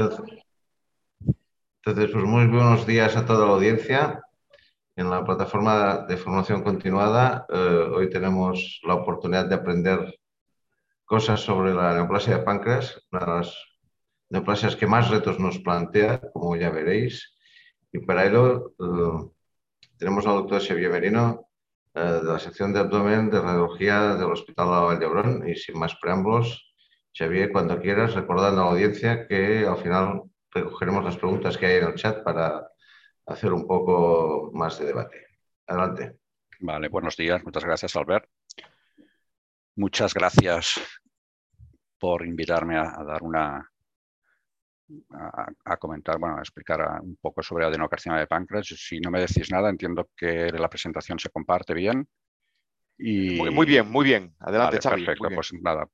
Entonces, pues muy buenos días a toda la audiencia. En la plataforma de formación continuada, eh, hoy tenemos la oportunidad de aprender cosas sobre la neoplasia de páncreas, una de las neoplasias que más retos nos plantea, como ya veréis. Y para ello eh, tenemos al doctor Xavier Merino, eh, de la sección de abdomen de radiología del Hospital de Vallebrón. Y sin más preámbulos, Xavier, cuando quieras, recordando a la audiencia que al final recogeremos las preguntas que hay en el chat para hacer un poco más de debate. Adelante. Vale, buenos días. Muchas gracias, Albert. Muchas gracias por invitarme a, dar una, a, comentar, bueno, a explicar un poco sobre adenocarcinoma de páncreas. Si no me decís nada, entiendo que la presentación se comparte bien. Y... Muy, bien, muy bien. Adelante, Perfecto, pues nada,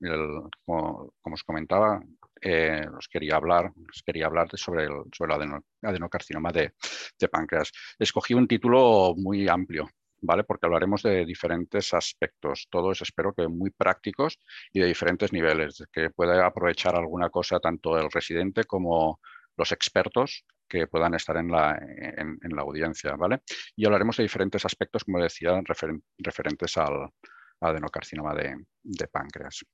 como, os comentaba, eh, os quería hablar, os quería hablar sobre el, sobre el adenocarcinoma de, de páncreas. Escogí un título muy amplio, ¿vale? Porque hablaremos de diferentes aspectos, todos espero que muy prácticos y de diferentes niveles, que pueda aprovechar alguna cosa tanto el residente como los expertos que puedan estar en la, en, la audiencia, ¿vale? Y hablaremos de diferentes aspectos, como decía, referentes al, adenocarcinoma de, de páncreas.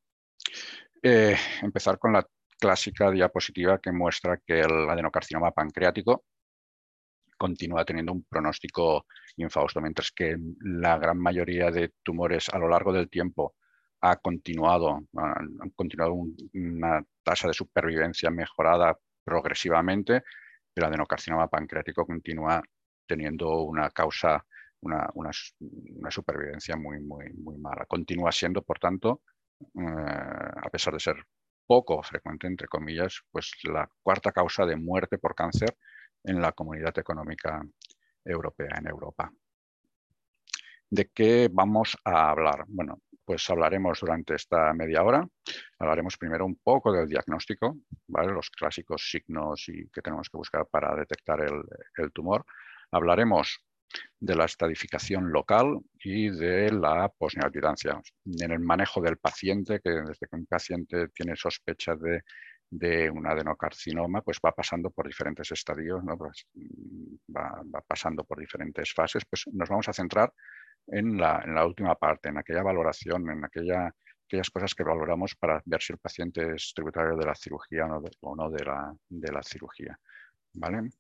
Eh, empezar con la clásica diapositiva que muestra que el adenocarcinoma pancreático continúa teniendo un pronóstico infausto, mientras que la gran mayoría de tumores a lo largo del tiempo ha continuado, han continuado una tasa de supervivencia mejorada progresivamente, el adenocarcinoma pancreático continúa teniendo una causa, una, supervivencia muy, muy, muy mala. Continúa siendo, por tanto, eh, a pesar de ser poco frecuente, entre comillas, pues la cuarta causa de muerte por cáncer en la comunidad económica europea, en Europa. ¿De qué vamos a hablar? Bueno, pues hablaremos durante esta media hora. Hablaremos primero un poco del diagnóstico, los clásicos signos y que tenemos que buscar para detectar el, tumor. Hablaremos de la estadificación local y de la posneoadjutancia. En el manejo del paciente, que desde que un paciente tiene sospecha de de un adenocarcinoma, pues va pasando por diferentes estadios, ¿no? Pues, mm, va, pasando por diferentes fases, pues nos vamos a centrar en la, en la última parte, en aquella valoración, en aquella, aquellas cosas que valoramos para ver si el paciente es tributario de la cirugía o no de, la, de la cirugía. ¿vale?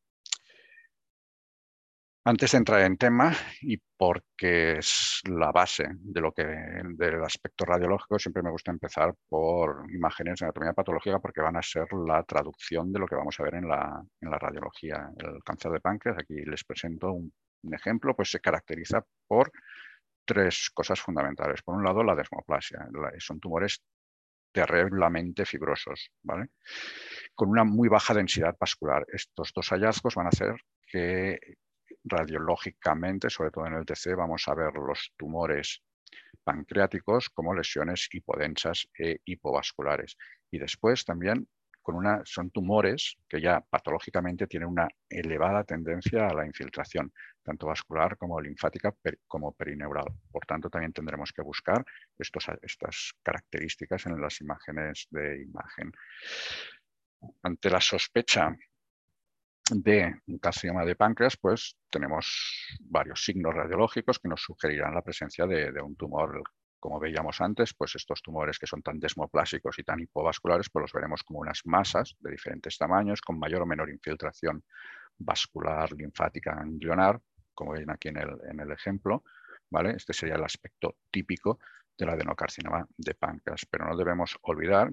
Antes de entrar en tema, y porque es la base de lo que, del aspecto radiológico, siempre me gusta empezar por imágenes de anatomía patológica porque van a ser la traducción de lo que vamos a ver en la, en la radiología. El cáncer de páncreas, aquí les presento un, ejemplo, pues se caracteriza por tres cosas fundamentales. Por un lado, la desmoplasia. son tumores terriblemente fibrosos, ¿vale? con una muy baja densidad vascular. Estos dos hallazgos van a hacer que radiológicamente, sobre todo en el TC, vamos a ver los tumores pancreáticos como lesiones hipodensas e hipovasculares. Y después también son tumores que ya patológicamente tienen una elevada tendencia a la infiltración, tanto vascular como linfática como perineural. Por tanto, también tendremos que buscar estos, estas características en las imágenes de imagen. Ante la sospecha de un carcinoma de páncreas, pues tenemos varios signos radiológicos que nos sugerirán la presencia de, un tumor. Como veíamos antes, pues estos tumores que son tan desmoplásicos y tan hipovasculares, pues los veremos como unas masas de diferentes tamaños, con mayor o menor infiltración vascular, linfática, ganglionar, como ven aquí en el, en el ejemplo. ¿vale? Este sería el aspecto típico del adenocarcinoma de páncreas. Pero no debemos olvidar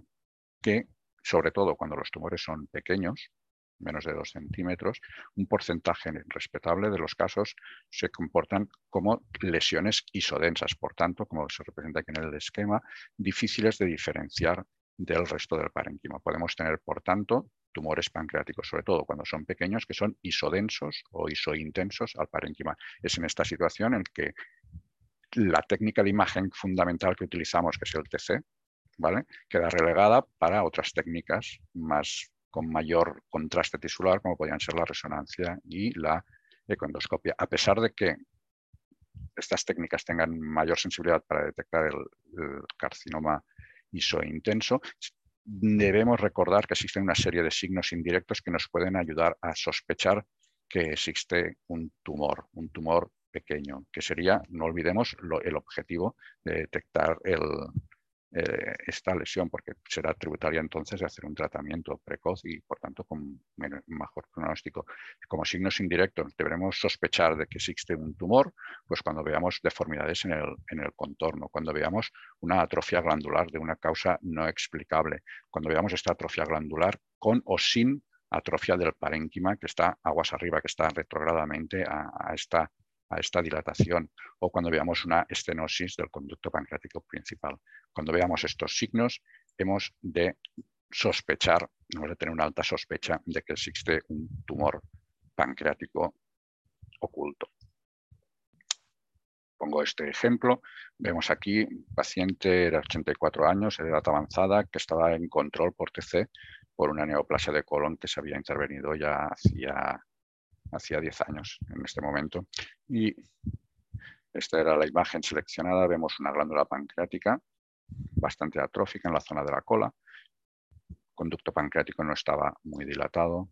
que, sobre todo cuando los tumores son pequeños, menos de 2 centímetros, un porcentaje respetable de los casos se comportan como lesiones isodensas, por tanto, como se representa aquí en el esquema, difíciles de diferenciar del resto del parénquima. Podemos tener, por tanto, tumores pancreáticos, sobre todo cuando son pequeños, que son isodensos o isointensos al parénquima. Es en esta situación en que la técnica de imagen fundamental que utilizamos, que es el TC, ¿vale? queda relegada para otras técnicas más con mayor contraste tisular, como podrían ser la resonancia y la econdoscopia. A pesar de que estas técnicas tengan mayor sensibilidad para detectar el, carcinoma isointenso, debemos recordar que existen una serie de signos indirectos que nos pueden ayudar a sospechar que existe un tumor, un tumor pequeño, que sería, no olvidemos, el objetivo de detectar el, eh, esta lesión, porque será tributaria entonces de hacer un tratamiento precoz y, por tanto, con mejor pronóstico. Como signos indirectos, deberemos sospechar de que existe un tumor, pues cuando veamos deformidades en el, en el contorno, cuando veamos una atrofia glandular de una causa no explicable, cuando veamos esta atrofia glandular con o sin atrofia del parénquima que está aguas arriba, que está retrogradamente a esta a esta dilatación o cuando veamos una estenosis del conducto pancreático principal. Cuando veamos estos signos, hemos de sospechar, hemos de tener una alta sospecha de que existe un tumor pancreático oculto. Pongo este ejemplo. Vemos aquí paciente de 84 años, de edad avanzada, que estaba en control por TC por una neoplasia de colon que se había intervenido ya hacía hacía 10 años en este momento. Y esta era la imagen seleccionada. Vemos una glándula pancreática bastante atrófica en la zona de la cola. El conducto pancreático no estaba muy dilatado,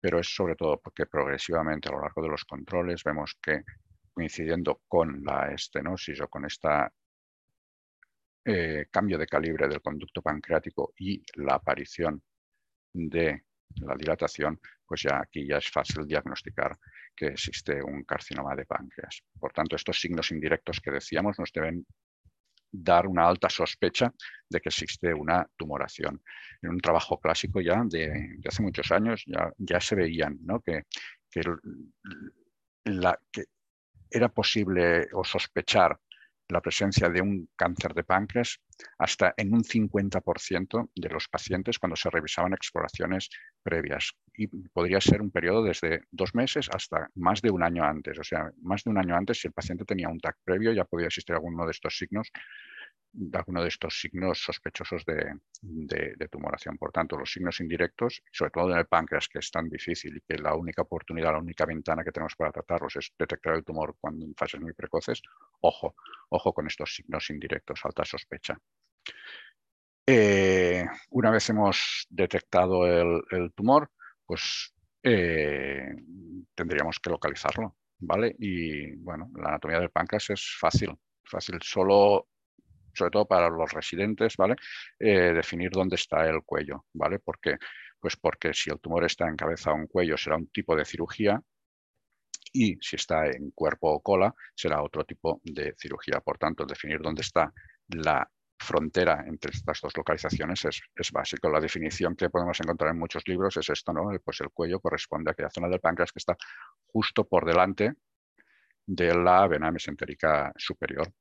pero es sobre todo porque progresivamente a lo largo de los controles vemos que coincidiendo con la estenosis o con este cambio de calibre del conducto pancreático y la aparición de la dilatación, pues ya aquí ya es fácil diagnosticar que existe un carcinoma de páncreas. Por tanto, estos signos indirectos que decíamos nos deben dar una alta sospecha de que existe una tumoración. En un trabajo clásico ya de, hace muchos años ya, ya se veían ¿no? que, que, era posible o sospechar la presencia de un cáncer de páncreas hasta en un 50% de los pacientes cuando se revisaban exploraciones previas. Y podría ser un periodo desde dos meses hasta más de un año antes. O sea, más de un año antes, si el paciente tenía un TAC previo, ya podía existir alguno de estos signos alguno de estos signos sospechosos de, tumoración. Por tanto, los signos indirectos, sobre todo en el páncreas, que es tan difícil y que la única oportunidad, la única ventana que tenemos para tratarlos es detectar el tumor cuando en fases muy precoces, ojo, ojo con estos signos indirectos, alta sospecha. Eh, una vez hemos detectado el, tumor, pues eh, tendríamos que localizarlo, ¿vale? Y bueno, la anatomía del páncreas es fácil, fácil. Solo sobre todo para los residentes, ¿vale? Eh, definir dónde está el cuello, ¿vale? ¿Por qué? Pues porque si el tumor está en cabeza o en cuello será un tipo de cirugía y si está en cuerpo o cola será otro tipo de cirugía. Por tanto, definir dónde está la frontera entre estas dos localizaciones es, es, básico. La definición que podemos encontrar en muchos libros es esto, ¿no? Pues el cuello corresponde a aquella zona del páncreas que está justo por delante de la vena mesentérica superior.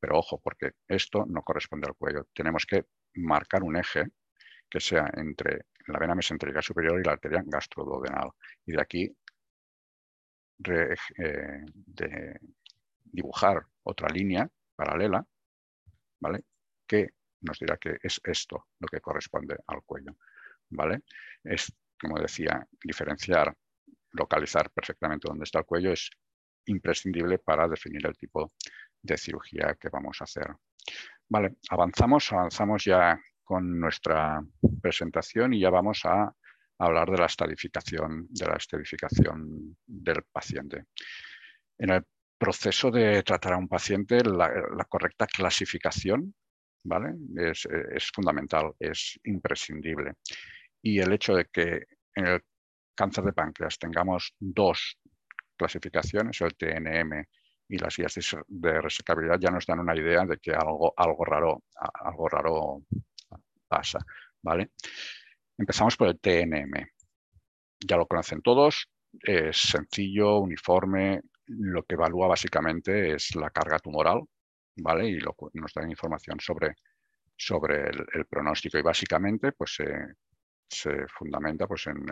Pero ojo, porque esto no corresponde al cuello. Tenemos que marcar un eje que sea entre la vena mesentérica superior y la arteria gastroduodenal. Y de aquí eh, de dibujar otra línea paralela, ¿vale? Que nos dirá que es esto lo que corresponde al cuello, ¿vale? Es, como decía, diferenciar, localizar perfectamente dónde está el cuello es imprescindible para definir el tipo de cirugía que vamos a hacer. Vale, avanzamos, avanzamos ya con nuestra presentación y ya vamos a hablar de la estadificación, del paciente. En el proceso de tratar a un paciente, la, correcta clasificación ¿vale? Es, es, fundamental, es imprescindible. Y el hecho de que en el cáncer de páncreas tengamos dos clasificaciones, el TNM y las guías de resecabilidad ya nos dan una idea de que algo, algo, raro, algo raro pasa. ¿vale? Empezamos por el TNM. Ya lo conocen todos, es sencillo, uniforme, lo que evalúa básicamente es la carga tumoral ¿vale? y nos da información sobre, sobre el, pronóstico y básicamente pues, se fundamenta pues, en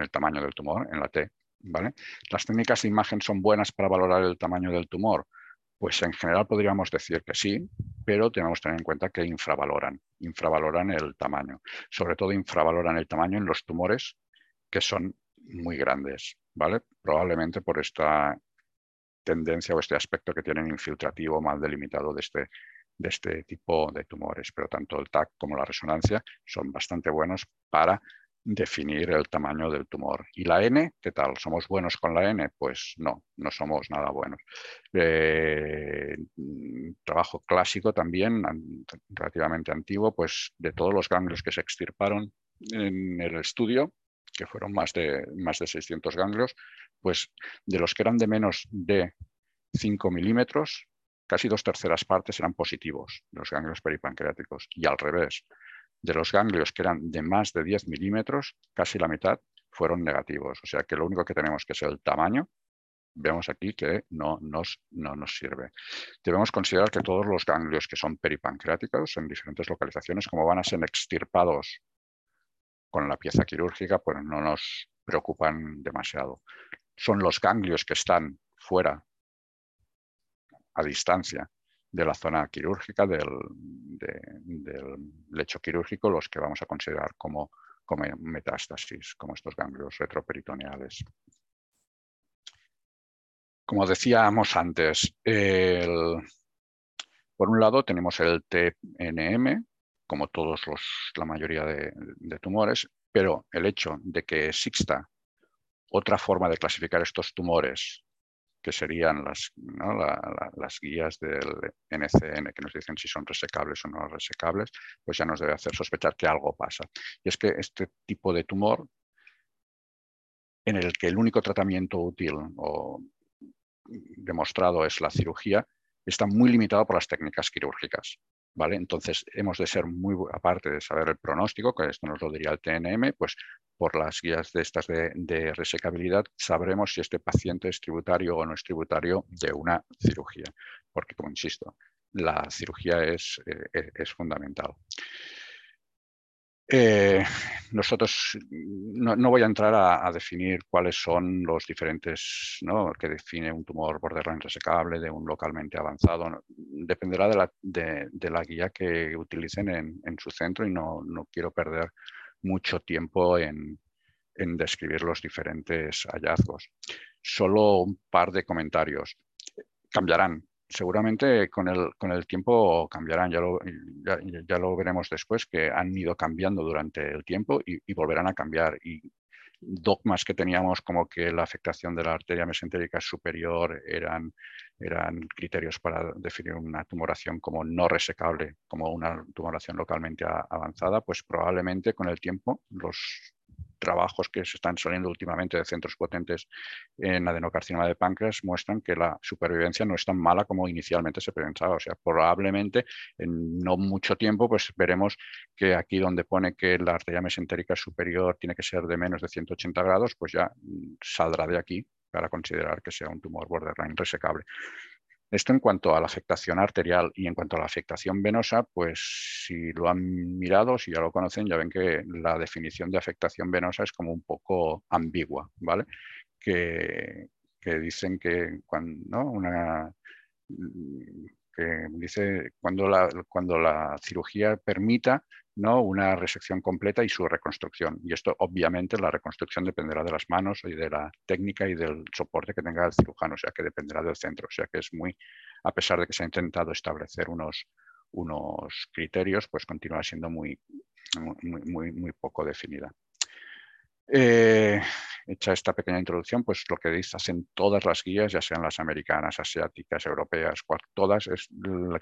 el tamaño del tumor, en la T ¿Las técnicas de imagen son buenas para valorar el tamaño del tumor? Pues en general podríamos decir que sí, pero tenemos que tener en cuenta que infravaloran, infravaloran el tamaño. Sobre todo infravaloran el tamaño en los tumores que son muy grandes, ¿vale? Probablemente por esta tendencia o este aspecto que tienen infiltrativo mal delimitado de este, de este tipo de tumores, pero tanto el TAC como la resonancia son bastante buenos para definir el tamaño del tumor. ¿Y la N? ¿Qué tal? ¿Somos buenos con la N? Pues no, no somos nada buenos. Eh, trabajo clásico también, relativamente antiguo, pues de todos los ganglios que se extirparon en el estudio, que fueron más de, más de 600 ganglios, pues de los que eran de menos de 5 milímetros, casi dos terceras partes eran positivos, los ganglios peripancreáticos, y al revés, de los ganglios que eran de más de 10 milímetros, casi la mitad fueron negativos. O sea que lo único que tenemos que es el tamaño, vemos aquí que no nos, no nos sirve. Debemos considerar que todos los ganglios que son peripancreáticos en diferentes localizaciones, como van a ser extirpados con la pieza quirúrgica, pues no nos preocupan demasiado. Son los ganglios que están fuera, a distancia, de la zona quirúrgica, del, lecho quirúrgico, los que vamos a considerar como, metástasis, como estos ganglios retroperitoneales. Como decíamos antes, por un lado tenemos el TNM, como todos los, la mayoría de, de tumores, pero el hecho de que exista otra forma de clasificar estos tumores que serían las, las guías del NCN que nos dicen si son resecables o no resecables, pues ya nos debe hacer sospechar que algo pasa. Y es que este tipo de tumor, en el que el único tratamiento útil o demostrado es la cirugía, está muy limitado por las técnicas quirúrgicas. Entonces, hemos de ser muy, aparte de saber el pronóstico, que esto nos lo diría el TNM, pues por las guías de estas de, resecabilidad sabremos si este paciente es tributario o no es tributario de una cirugía, porque como insisto, la cirugía es, eh, es fundamental. Eh, nosotros no, voy a entrar a, definir cuáles son los diferentes ¿no? que define un tumor borderline resecable de un localmente avanzado. Dependerá de la, de, la, guía que utilicen en, en su centro y no, quiero perder mucho tiempo en describir los diferentes hallazgos. Solo un par de comentarios. Cambiarán, seguramente con el, con el tiempo cambiarán, ya lo, ya, lo, veremos después, que han ido cambiando durante el tiempo y, volverán a cambiar. Y dogmas que teníamos como que la afectación de la arteria mesentérica superior eran, eran criterios para definir una tumoración como no resecable, como una tumoración localmente avanzada, pues probablemente con el tiempo los trabajos que se están saliendo últimamente de centros potentes en adenocarcinoma de páncreas muestran que la supervivencia no es tan mala como inicialmente se pensaba. O sea, probablemente en no mucho tiempo pues veremos que aquí donde pone que la arteria mesentérica superior tiene que ser de menos de 180 grados, pues ya mm, saldrá de aquí para considerar que sea un tumor borderline resecable. Esto en cuanto a la afectación arterial y en cuanto a la afectación venosa, pues si lo han mirado, si ya lo conocen, ya ven que la definición de afectación venosa es como un poco ambigua, ¿vale? Que, dicen que cuando, ¿no? Una, que dice la, cuando la cirugía permita ¿no? una resección completa y su reconstrucción. Y esto, obviamente, la reconstrucción dependerá de las manos y de la técnica y del soporte que tenga el cirujano, o sea que dependerá del centro. O sea que es muy, a pesar de que se ha intentado establecer unos, unos criterios, pues continúa siendo muy, muy, muy, poco definida. Eh, hecha esta pequeña introducción, pues lo que dices en todas las guías, ya sean las americanas, asiáticas, europeas, todas, es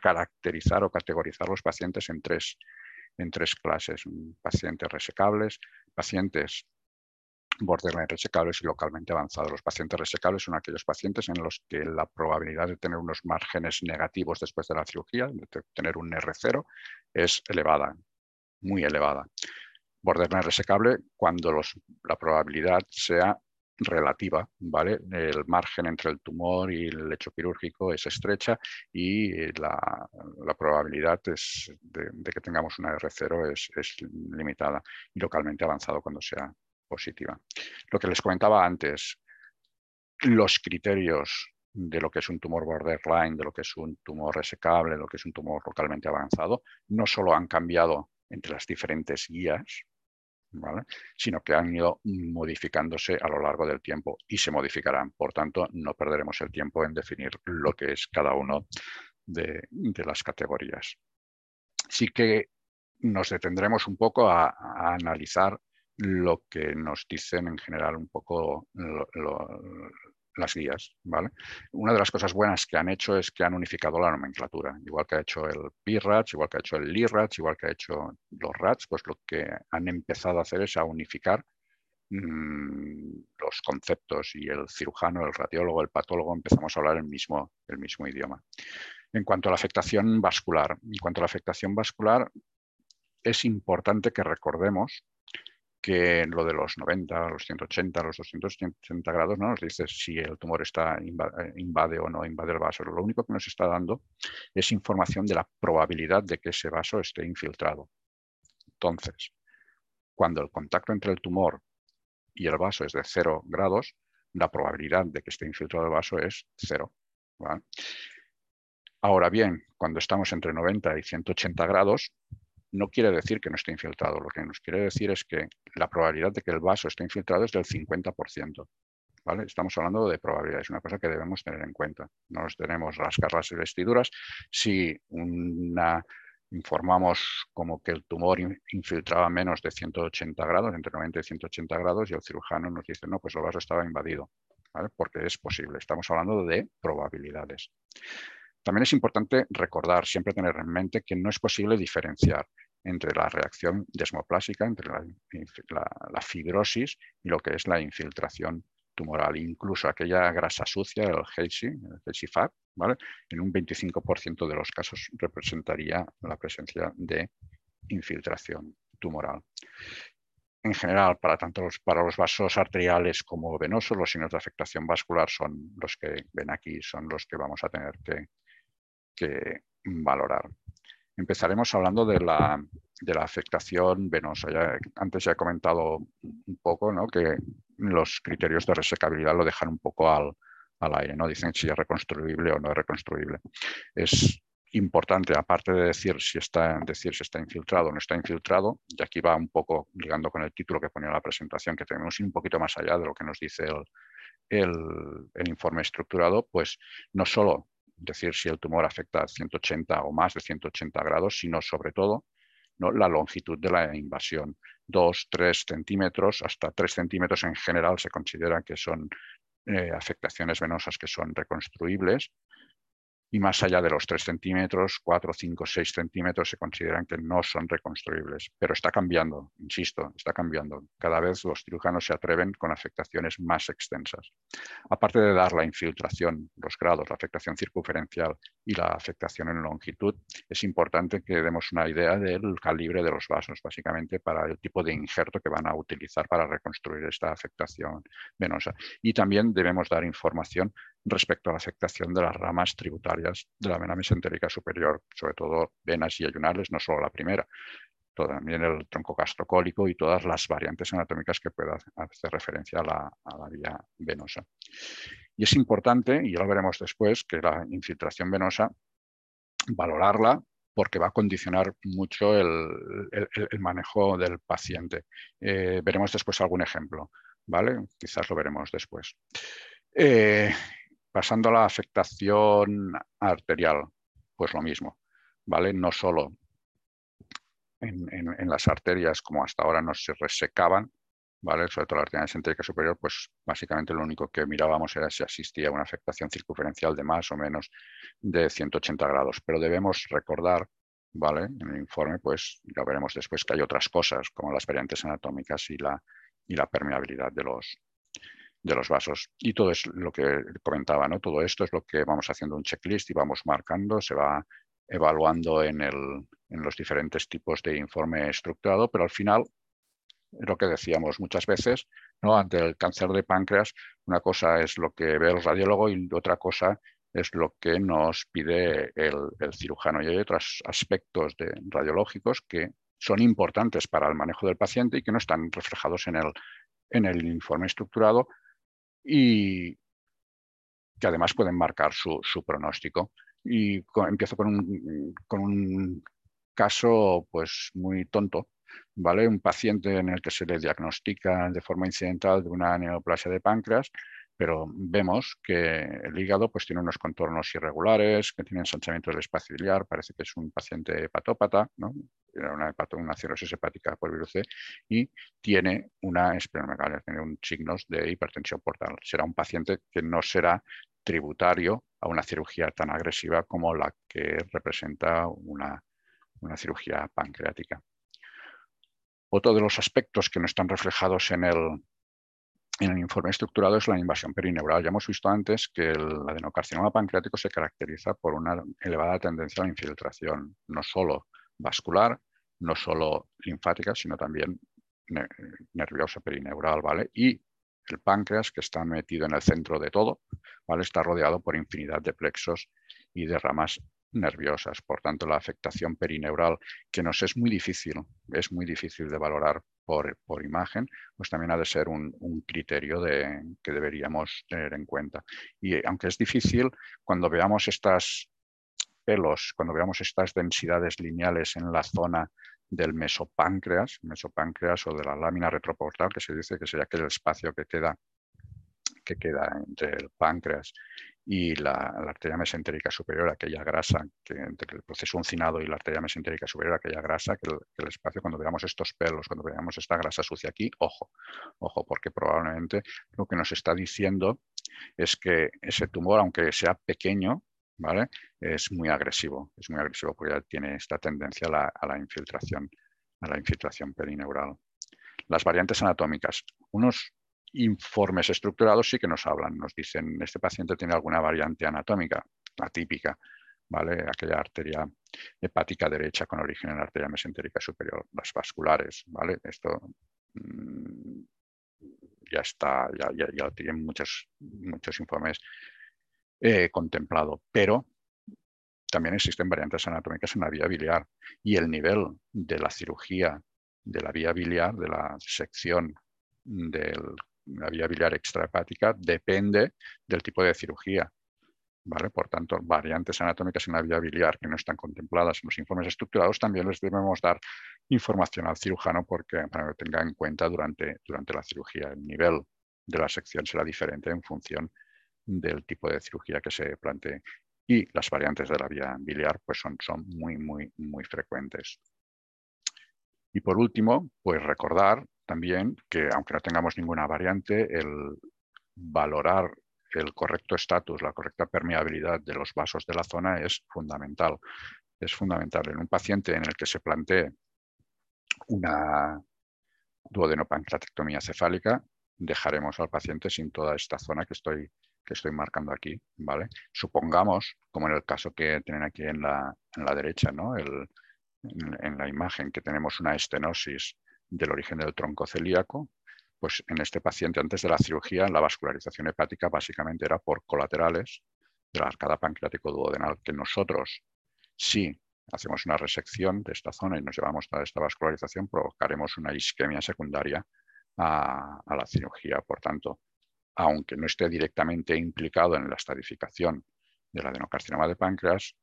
caracterizar o categorizar los pacientes en tres en tres clases, pacientes resecables, pacientes borderline resecables y localmente avanzados. Los pacientes resecables son aquellos pacientes en los que la probabilidad de tener unos márgenes negativos después de la cirugía, de tener un R0, es elevada, muy elevada. Borderline resecable cuando la probabilidad sea relativa, ¿vale? El margen entre el tumor y el lecho quirúrgico es estrecha y la, probabilidad de, que tengamos una R0 es, es, limitada y localmente avanzado cuando sea positiva. Lo que les comentaba antes, los criterios de lo que es un tumor borderline, de lo que es un tumor resecable, de lo que es un tumor localmente avanzado, no solo han cambiado entre las diferentes guías, sino que han ido modificándose a lo largo del tiempo y se modificarán. Por tanto, no perderemos el tiempo en definir lo que es cada uno de, las categorías. Sí que nos detendremos un poco a, analizar lo que nos dicen en general un poco las guías. ¿vale? Una de las cosas buenas que han hecho es que han unificado la nomenclatura, igual que ha hecho el PIRATS, igual que ha hecho el LIRATS, igual que ha hecho los RATS, pues lo que han empezado a hacer es a unificar mm, los conceptos y el cirujano, el radiólogo, el patólogo empezamos a hablar el mismo, el mismo idioma. En cuanto a la afectación vascular, en cuanto a la afectación vascular, es importante que recordemos que lo de los 90, los 180, los 280 grados no nos dice si el tumor está eh, invade, o no invade el vaso. Lo único que nos está dando es información de la probabilidad de que ese vaso esté infiltrado. Entonces, cuando el contacto entre el tumor y el vaso es de 0 grados, la probabilidad de que esté infiltrado el vaso es 0. Ahora bien, cuando estamos entre 90 y 180 grados, no quiere decir que no esté infiltrado. Lo que nos quiere decir es que la probabilidad de que el vaso esté infiltrado es del 50%. ¿vale? Estamos hablando de probabilidades, una cosa que debemos tener en cuenta. No nos tenemos rascar las vestiduras. Si informamos como que el tumor infiltraba menos de 180 grados, entre 90 y 180 grados, y el cirujano nos dice, no, pues el vaso estaba invadido, porque es posible. Estamos hablando de probabilidades. También es importante recordar, siempre tener en mente que no es posible diferenciar entre la reacción desmoplásica, entre la, fibrosis y lo que es la infiltración tumoral. Incluso aquella grasa sucia, el HESI, el Fat, ¿vale? en un 25% de los casos representaría la presencia de infiltración tumoral. En general, para tanto los, para los vasos arteriales como venosos, los signos de afectación vascular son los que ven aquí, son los que vamos a tener que valorar. Empezaremos hablando de la, afectación venosa. Antes ya he comentado un poco que los criterios de resecabilidad lo dejan un poco al, aire, ¿no? dicen si es reconstruible o no es reconstruible. Es importante, aparte de decir si está, decir si está infiltrado o no está infiltrado, y aquí va un poco ligando con el título que ponía la presentación, que tenemos un poquito más allá de lo que nos dice el, el informe estructurado, pues no solo decir si el tumor afecta a 180 o más de 180 grados, sino sobre todo ¿no? la longitud de la invasión. 2, 3 centímetros, hasta 3 centímetros en general se considera que son eh, afectaciones venosas que son reconstruibles y más allá de los 3 centímetros, 4, 5, 6 centímetros se consideran que no son reconstruibles. Pero está cambiando, insisto, está cambiando. Cada vez los cirujanos se atreven con afectaciones más extensas. Aparte de dar la infiltración, los grados, la afectación circunferencial y la afectación en longitud, es importante que demos una idea del calibre de los vasos, básicamente para el tipo de injerto que van a utilizar para reconstruir esta afectación venosa. Y también debemos dar información respecto a la afectación de las ramas tributarias de la vena mesentérica superior, sobre todo venas y ayunales, no solo la primera, también el tronco gastrocólico y todas las variantes anatómicas que pueda hacer referencia a la, vía venosa. Y es importante, y ya lo veremos después, que la infiltración venosa, valorarla porque va a condicionar mucho el, manejo del paciente. Eh, veremos después algún ejemplo, ¿vale? Quizás lo veremos después. Eh, Pasando a la afectación arterial, pues lo mismo, ¿vale? No solo en, las arterias como hasta ahora no se resecaban, ¿vale? Sobre todo la arteria mesentérica superior, pues básicamente lo único que mirábamos era si existía una afectación circunferencial de más o menos de 180 grados. Pero debemos recordar, ¿vale? En el informe, pues ya veremos después que hay otras cosas, como las variantes anatómicas y la, y la permeabilidad de los, de los vasos. Y todo es lo que comentaba, ¿no? Todo esto es lo que vamos haciendo un checklist y vamos marcando, se va evaluando en, el, en los diferentes tipos de informe estructurado, pero al final, lo que decíamos muchas veces, ¿no? ante el cáncer de páncreas, una cosa es lo que ve el radiólogo y otra cosa es lo que nos pide el, cirujano. Y hay otros aspectos radiológicos que son importantes para el manejo del paciente y que no están reflejados en el, en el informe estructurado, y que además pueden marcar su, pronóstico. Y empiezo con un, con un, caso pues, muy tonto, ¿vale? Un paciente en el que se le diagnostica de forma incidental de una neoplasia de páncreas, pero vemos que el hígado pues, tiene unos contornos irregulares, que tiene ensanchamiento del espacio biliar, parece que es un paciente hepatópata, ¿no? Una, una cirrosis hepática por virus C, y tiene una esplenomegalia, tiene un signos de hipertensión portal. Será un paciente que no será tributario a una cirugía tan agresiva como la que representa una, una cirugía pancreática. Otro de los aspectos que no están reflejados en el, en el informe estructurado es la invasión perineural. Ya hemos visto antes que el adenocarcinoma pancreático se caracteriza por una elevada tendencia a la infiltración, no solo vascular, no solo linfática, sino también nerviosa perineural, ¿vale? Y el páncreas, que está metido en el centro de todo, ¿vale? Está rodeado por infinidad de plexos y de ramas nerviosas. Por tanto, la afectación perineural, que nos es muy difícil, es muy difícil de valorar por, por imagen, pues también ha de ser un, criterio de, que deberíamos tener en cuenta. Y aunque es difícil, cuando veamos estas pelos, cuando veamos estas densidades lineales en la zona del mesopáncreas, mesopáncreas o de la lámina retroportal, que se dice que sería aquel espacio que queda que entre el páncreas y la, arteria mesentérica superior, aquella grasa, que entre el proceso uncinado y la arteria mesentérica superior, aquella grasa, que el, espacio, cuando veamos estos pelos, cuando veamos esta grasa sucia aquí, ojo, ojo, porque probablemente lo que nos está diciendo es que ese tumor, aunque sea pequeño, ¿vale? Es muy agresivo, es muy agresivo porque tiene esta tendencia a la, la infiltración, a la infiltración perineural. Las variantes anatómicas. Unos informes estructurados sí que nos hablan, nos dicen, este paciente tiene alguna variante anatómica atípica, ¿vale? Aquella arteria hepática derecha con origen en la arteria mesentérica superior, las vasculares, ¿vale? Esto mm, ya está, ya, ya, tienen muchos, muchos informes eh, contemplado, pero también existen variantes anatómicas en la vía biliar y el nivel de la cirugía de la vía biliar, de la sección del la vía biliar extrahepática depende del tipo de cirugía. ¿vale? Por tanto, variantes anatómicas en la vía biliar que no están contempladas en los informes estructurados, también les debemos dar información al cirujano porque, para que tenga en cuenta durante, durante la cirugía. El nivel de la sección será diferente en función del tipo de cirugía que se plantee. Y las variantes de la vía biliar pues son, son muy, muy, muy frecuentes. Y por último, pues recordar también que aunque no tengamos ninguna variante, el valorar el correcto estatus, la correcta permeabilidad de los vasos de la zona es fundamental. Es fundamental en un paciente en el que se plantee una duodenopancreatectomía cefálica, dejaremos al paciente sin toda esta zona que estoy, que estoy marcando aquí. ¿vale? Supongamos, como en el caso que tienen aquí en la, en la derecha, ¿no? el, en la imagen, que tenemos una estenosis del origen del tronco celíaco, pues en este paciente antes de la cirugía la vascularización hepática básicamente era por colaterales de la arcada pancreático duodenal, que nosotros, si hacemos una resección de esta zona y nos llevamos toda esta vascularización, provocaremos una isquemia secundaria a, a la cirugía. Por tanto, aunque no esté directamente implicado en la estadificación del adenocarcinoma de páncreas,